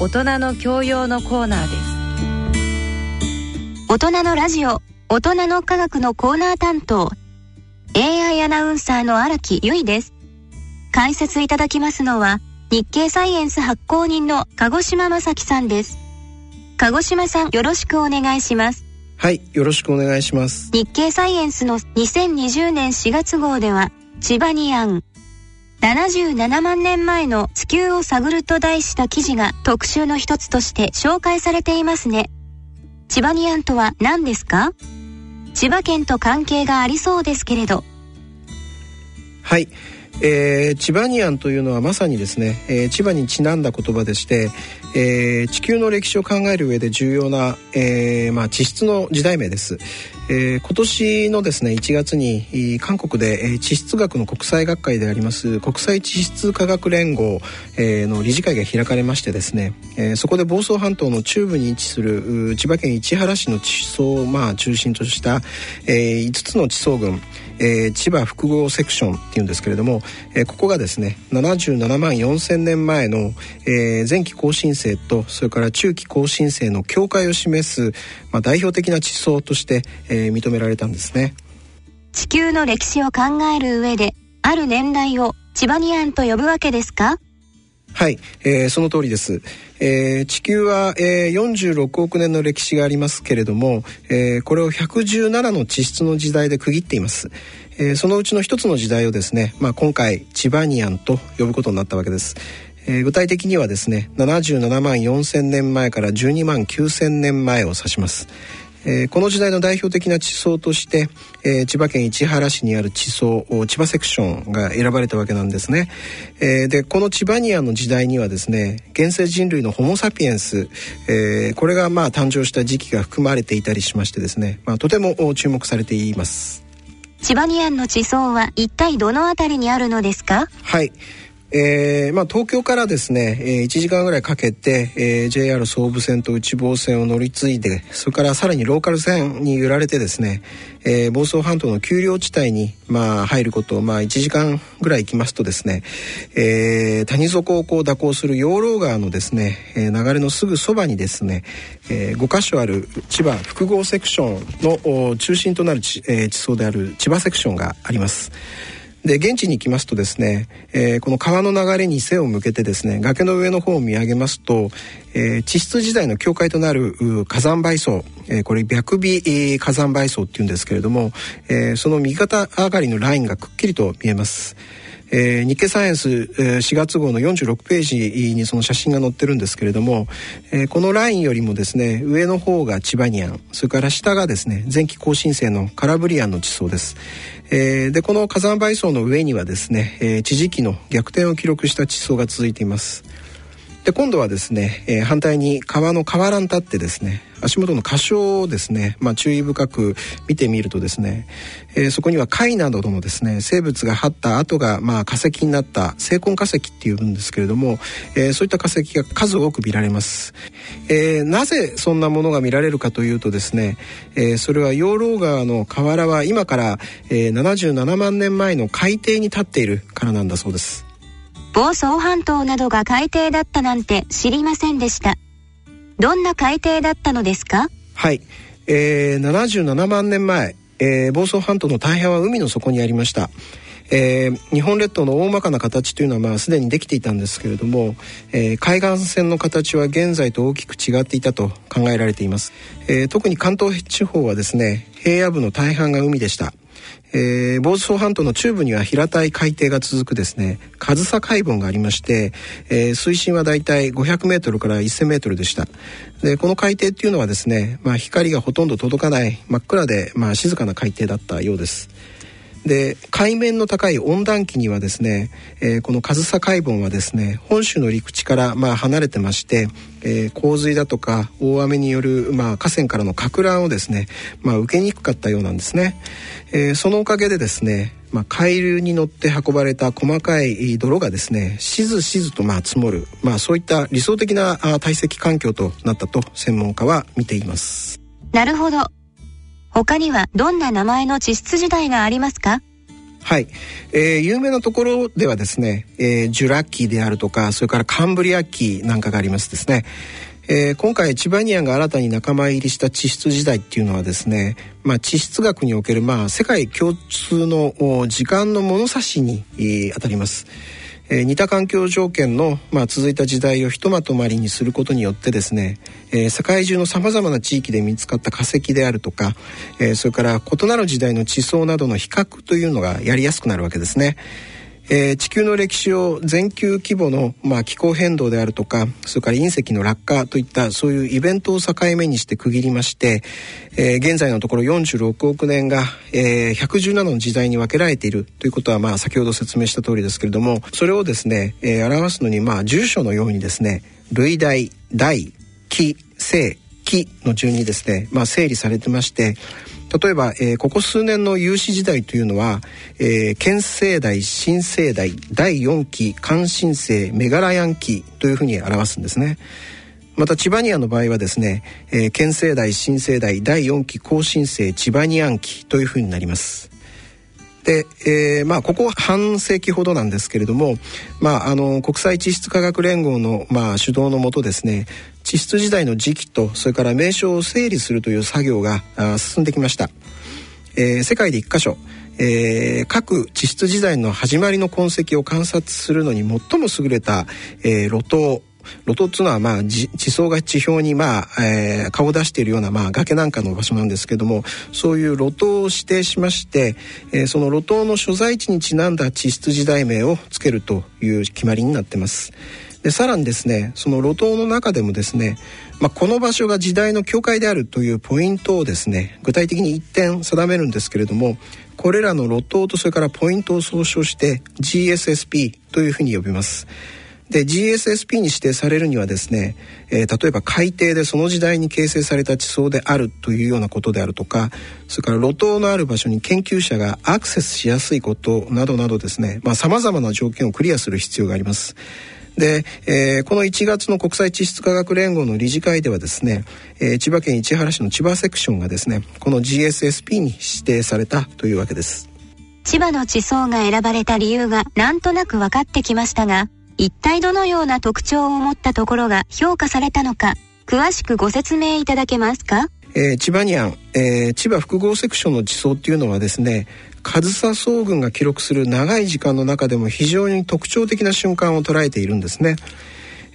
大人の教養のコーナーです。大人のラジオ。大人の科学のコーナー担当。AI アナウンサーの荒木由衣です。解説いただきますのは日経サイエンス発行人の鹿児島正樹さんです。鹿児島さんよろしくお願いしますはい、よろしくお願いします。日経サイエンスの2020年4月号では、チバニアン、77万年前の地球を探ると題した記事が特集の一つとして紹介されていますね。チバニアンとは何ですか？千葉県と関係がありそうですけれど。はい。えー、チバニアンというのはまさにですね、えー、千葉にちなんだ言葉でして、えー、地球の歴史を考える上で重要な、えーまあ、地質の時代名です、えー、今年のですね1月に韓国で地質学の国際学会であります国際地質科学連合、の理事会が開かれましてですね、えー、そこで房総半島の中部に位置する千葉県市原市の地層を、まあ、中心とした、えー、5つの地層群えー、千葉複合セクションっていうんですけれども、えー、ここがですね77万4,000年前の、えー、前期更新星とそれから中期更新星の境界を示す、まあ、代表的な地層として、えー、認められたんですね。地球の歴史を考える上である年代をチバニアンと呼ぶわけですか？はい、えー、その通りです、えー、地球は、えー、46億年の歴史がありますけれども、えー、これを117の地質の時代で区切っています、えー、そのうちの一つの時代をですね、まあ、今回チバニアンと呼ぶことになったわけです、えー、具体的にはですね77万4000年前から12万9000年前を指します。えー、この時代の代表的な地層として、えー、千葉県市原市にある地層千葉セクションが選ばれたわけなんですね、えー、でこの千葉ニアの時代にはですね現世人類のホモ・サピエンス、えー、これがまあ誕生した時期が含まれていたりしましてですね、まあ、とても注目されています。千葉ニアンの地層は一体どのあたりにあるのですか？はいえーまあ、東京からですね、えー、1時間ぐらいかけて、えー、JR 総武線と内房線を乗り継いでそれからさらにローカル線に揺られてですね、えー、房総半島の丘陵地帯に、まあ、入ること、まあ、1時間ぐらい行きますとですね、えー、谷底をこう蛇行する養老川のですね、えー、流れのすぐそばにですね、えー、5か所ある千葉複合セクションの中心となる地,、えー、地層である千葉セクションがあります。で現地に行きますとですね、えー、この川の流れに背を向けてですね崖の上の方を見上げますと、えー、地質時代の境界となる火山灰層、えー、これ白尾火山灰層っていうんですけれども、えー、その右肩上がりのラインがくっきりと見えます。えー、日経サイエンス、えー、4月号の46ページにその写真が載ってるんですけれども、えー、このラインよりもですね上の方がチバニアンそれから下がですね前期更新生のカラブリアンの地層です、えー、でこの火山灰層の上にはですね、えー、地磁気の逆転を記録した地層が続いています。で今度はですね、えー、反対に川の河原に立ってですね足元の箇所をですね、まあ、注意深く見てみるとですね、えー、そこには貝などのですね生物が張った跡が、まあ、化石になった成根化石っていうんですけれども、えー、そういった化石が数多く見られます、えー、なぜそんなものが見られるかというとですね、え、それは養老川の河原は今から、え、77万年前の海底に立っているからなんだそうです。房総半島などが海底だったなんて知りませんでした。どんな海底だったのですか？はい、えー、77万年前、えー、房総半島の大半は海の底にありました。えー、日本列島の大まかな形というのはまあすでにできていたんですけれども、えー、海岸線の形は現在と大きく違っていたと考えられています、えー、特に関東地方はですね平野部の大半が海でしたえー、房総半島の中部には平たい海底が続くですね上総海盆がありまして、えー、水深はだいたい500メートルから1000メートルでした。でこの海底っていうのはですね、まあ、光がほとんど届かない真っ暗で、まあ、静かな海底だったようです。で海面の高い温暖期にはですね、えー、この上総海盆はですね本州の陸地からまあ離れてまして、えー、洪水だとか大雨によるまあ河川からの撹乱をですね、まあ、受けにくかったようなんですね、えー、そのおかげでですねまあ、海流に乗って運ばれた細かい泥がですねしずしずとまあ積もる、まあ、そういった理想的な堆積環境となったと専門家は見ています。なるほど。他にはどんな名前の地質時代がありますか？はい、えー、有名なところではですね、えー、ジュラ紀であるとかそれからカンブリア紀なんかがありますですね、えー、今回チバニアンが新たに仲間入りした地質時代っていうのはですね、まあ、地質学における、まあ、世界共通の時間の物差しに、えー、当たります。えー、似た環境条件の、まあ、続いた時代をひとまとまりにすることによってですね、えー、世界中のさまざまな地域で見つかった化石であるとか、えー、それから異なる時代の地層などの比較というのがやりやすくなるわけですね。えー、地球の歴史を全球規模の、まあ、気候変動であるとかそれから隕石の落下といったそういうイベントを境目にして区切りまして、えー、現在のところ46億年が、えー、117の時代に分けられているということは、まあ、先ほど説明した通りですけれどもそれをですね、えー、表すのに、まあ、住所のようにですね類大大気正気の順にですね、まあ、整理されてまして例えば、えー、ここ数年の融資時代というのは、えー、県政代新生代第4期関新生メガラヤン期というふうに表すんですね。またチバニアの場合はですね、えー、県政代新生代第4期更新生チバニアン期というふうになります。で、えー、まあここ半世紀ほどなんですけれども、まああの国際地質科学連合のまあ主導のもとですね、地質時代の時期とそれから名称を整理するという作業が進んできました。えー、世界で1箇所、えー、各地質時代の始まりの痕跡を観察するのに最も優れた、えー、路頭路頭っていうのはまあ地層が地表にまあ、えー、顔を出しているようなまあ崖なんかの場所なんですけどもそういう路頭を指定しまして、えー、その路頭の所在地にちなんだ地質時代名をつけるという決まりになってます。でさらにですねその路頭の中でもですね、まあ、この場所が時代の境界であるというポイントをですね具体的に一点定めるんですけれどもこれらの路頭とそれからポイントを総称して GSSP というふうに呼びます。で GSSP に指定されるにはですね、えー、例えば海底でその時代に形成された地層であるというようなことであるとかそれから路頭のある場所に研究者がアクセスしやすいことなどなどですねさまざ、まな条件をクリアする必要があります。で、えー、この1月の国際地質科学連合の理事会ではですね、えー、千葉県市原市の千葉セクションがですねこの GSSP に指定されたというわけです千葉の地層が選ばれた理由がなんとなく分かってきましたが一体どのような特徴を持ったところが評価されたのか詳しくご説明いただけますか？えー、千葉ニアン、えー、千葉複合セクションの地層っていうのはですね上総総群が記録する長い時間の中でも非常に特徴的な瞬間を捉えているんですね。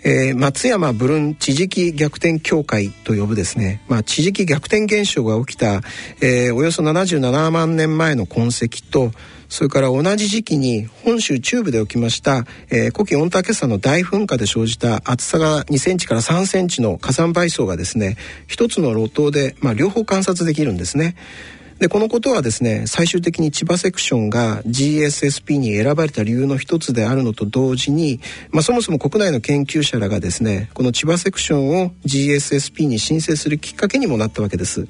えー、松山ブルン地磁気逆転協会と呼ぶですね、まあ、地磁気逆転現象が起きた、えー、およそ77万年前の痕跡とそれから同じ時期に本州中部で起きました、えー、古希御嶽山の大噴火で生じた厚さが2センチから3センチの火山灰層がですね一つの路頭で、まあ、両方観察できるんですね。でこのことはですね最終的に千葉セクションが GSSP に選ばれた理由の一つであるのと同時に、まあ、そもそも国内の研究者らがですねこの千葉セクションを GSSP に申請するきっかけにもなったわけです。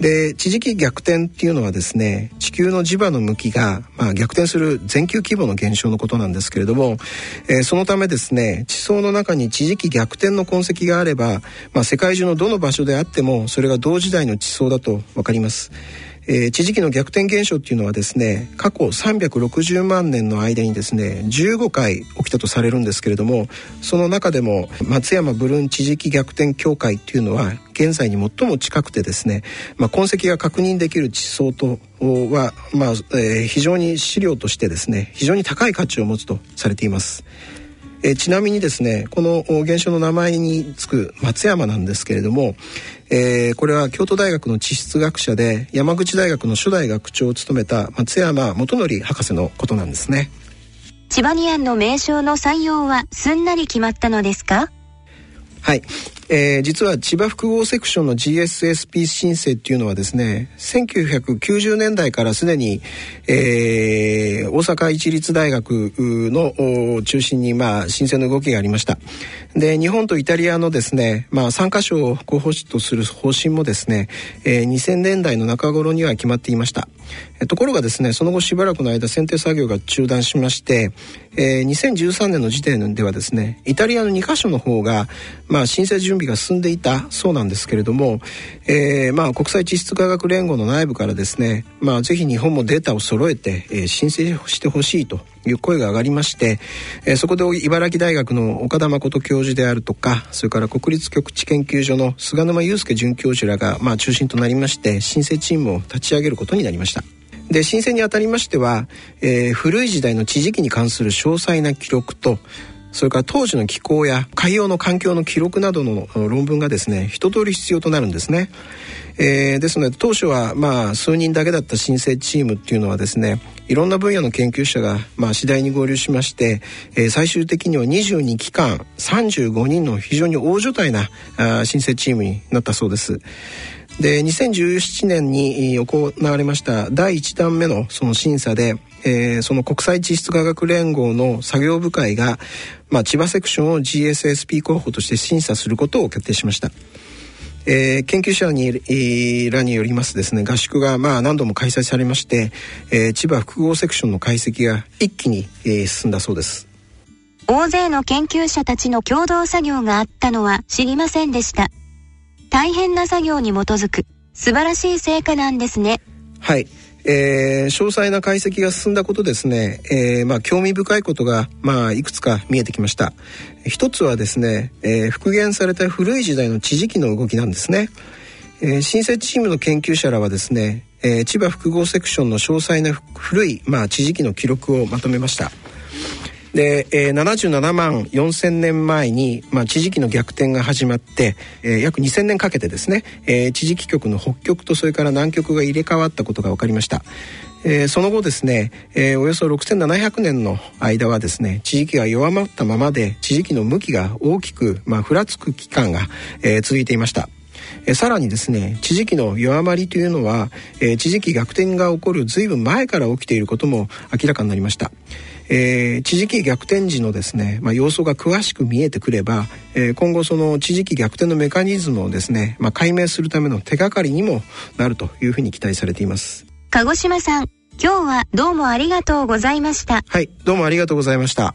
で地磁気逆転っていうのはですね地球の磁場の向きが、まあ、逆転する全球規模の現象のことなんですけれども、えー、そのためですね地層の中に地磁気逆転の痕跡があれば、まあ、世界中のどの場所であってもそれが同時代の地層だと分かります。えー、地磁気の逆転現象っていうのはですね過去360万年の間にですね15回起きたとされるんですけれどもその中でも松山ブルーン地磁気逆転協会っていうのは現在に最も近くてですね、まあ、痕跡が確認できる地層とは、まあえー、非常に資料としてですね非常に高い価値を持つとされています。えちなみにですねこの現象の名前につく松山なんですけれども、えー、これは京都大学の地質学者で山口大学の初代学長を務めた松山元則博士のことなんですね。千葉ニアンの名称の採用はすんなり決まったのですか？はい、えー、実は千葉複合セクションの GSSP 申請っていうのはですね1990年代からすでに、えー、大阪市立大学の中心にまあ申請の動きがありました。で日本とイタリアのですね、まあ、3カ所を候補地とする方針もですね、えー、2000年代の中頃には決まっていました。ところがですねその後しばらくの間選定作業が中断しまして、えー、2013年の時点ではですねイタリアの2カ所の方が、まあ、申請準備が進んでいたそうなんですけれども、えー、まあ、国際地質科学連合の内部からですね、まあ、ぜひ日本もデータを揃えて、えー、申請してほしいという声が上がりまして、え、そこで茨城大学の岡田誠教授であるとかそれから国立局地研究所の菅沼祐介准教授らが、まあ、中心となりまして申請チームを立ち上げることになりました。で申請にあたりましては、えー、古い時代の地磁気に関する詳細な記録とそれから当時の気候や海洋の環境の記録などの論文がですね一通り必要となるんですね。えー、ですので当初はまあ数人だけだった申請チームっていうのはですねいろんな分野の研究者がまあ次第に合流しまして、えー、最終的には22機関35人の非常に大所帯なあ申請チームになったそうです。で2017年に行われました第1弾目のその審査で、えー、その国際地質科学連合の作業部会が、まあ、千葉セクションを GSSP 候補として審査することを決定しました。えー、研究者に、えー、らによりますですね合宿がまあ何度も開催されまして、えー、千葉複合セクションの解析が一気に、えー、進んだそうです。大勢の研究者たちの共同作業があったのは知りませんでした。大変な作業に基づく。素晴らしい成果なんですね。はいえー、詳細な解析が進んだことですね、えー、まあ興味深いことがまあいくつか見えてきました。一つはですね、えー、復元された古い時代の地磁気の動きなんですね、え、新設チームの研究者らはですね、え、千葉複合セクションの詳細な古いまあ地磁気の記録をまとめました。で、えー、77万4,000年前に、まあ、地磁気の逆転が始まって、えー、約2,000年かけてですね、えー、地磁気極の北極とそれから南極が入れ替わったことが分かりました。えー、その後ですね、えー、およそ6700年の間はですね地磁気が弱まったままで地磁気の向きが大きく、まあ、ふらつく期間が、えー、続いていました。えさらにですね地磁気の弱まりというのは、えー、地磁気逆転が起こるずいぶん前から起きていることも明らかになりました。えー、地磁気逆転時のですね、まあ、様子が詳しく見えてくれば、えー、今後その地磁気逆転のメカニズムをですね、まあ、解明するための手がかりにもなるというふうに期待されています。鹿児島さん今日はどうもありがとうございました。はいどうもありがとうございました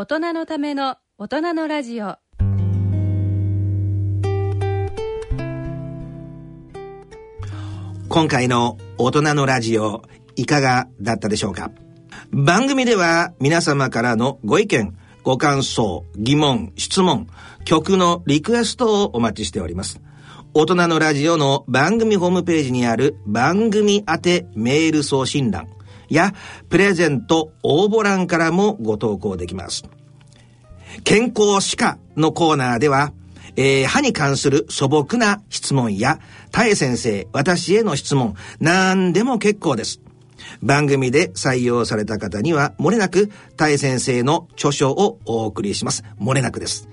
大人のための大人のラジオ。今回の大人のラジオいかがだったでしょうか？番組では皆様からのご意見ご感想疑問質問曲のリクエストをお待ちしております。大人のラジオの番組ホームページにある番組宛てメール送信欄。やプレゼント応募欄からもご投稿できます。健康歯科のコーナーでは、えー、歯に関する素朴な質問や、たえ先生、私への質問、何でも結構です。番組で採用された方には、漏れなく、たえ先生の著書をお送りします。漏れなくです。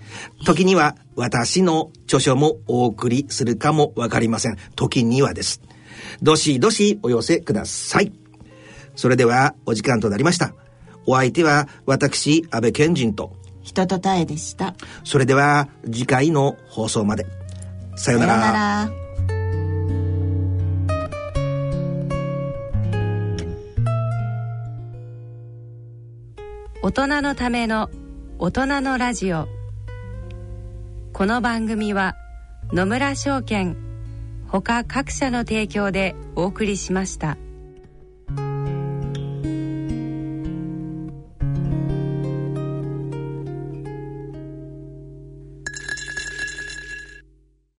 時には、私の著書もお送りするかもわかりません。時にはです。どしどしお寄せください。それではお時間となりました。お相手は私、安倍賢人と、人とたえでした。それでは次回の放送まで。さよなら。さよなら大人のための大人のラジオこの番組は野村証券ほか各社の提供でお送りしました。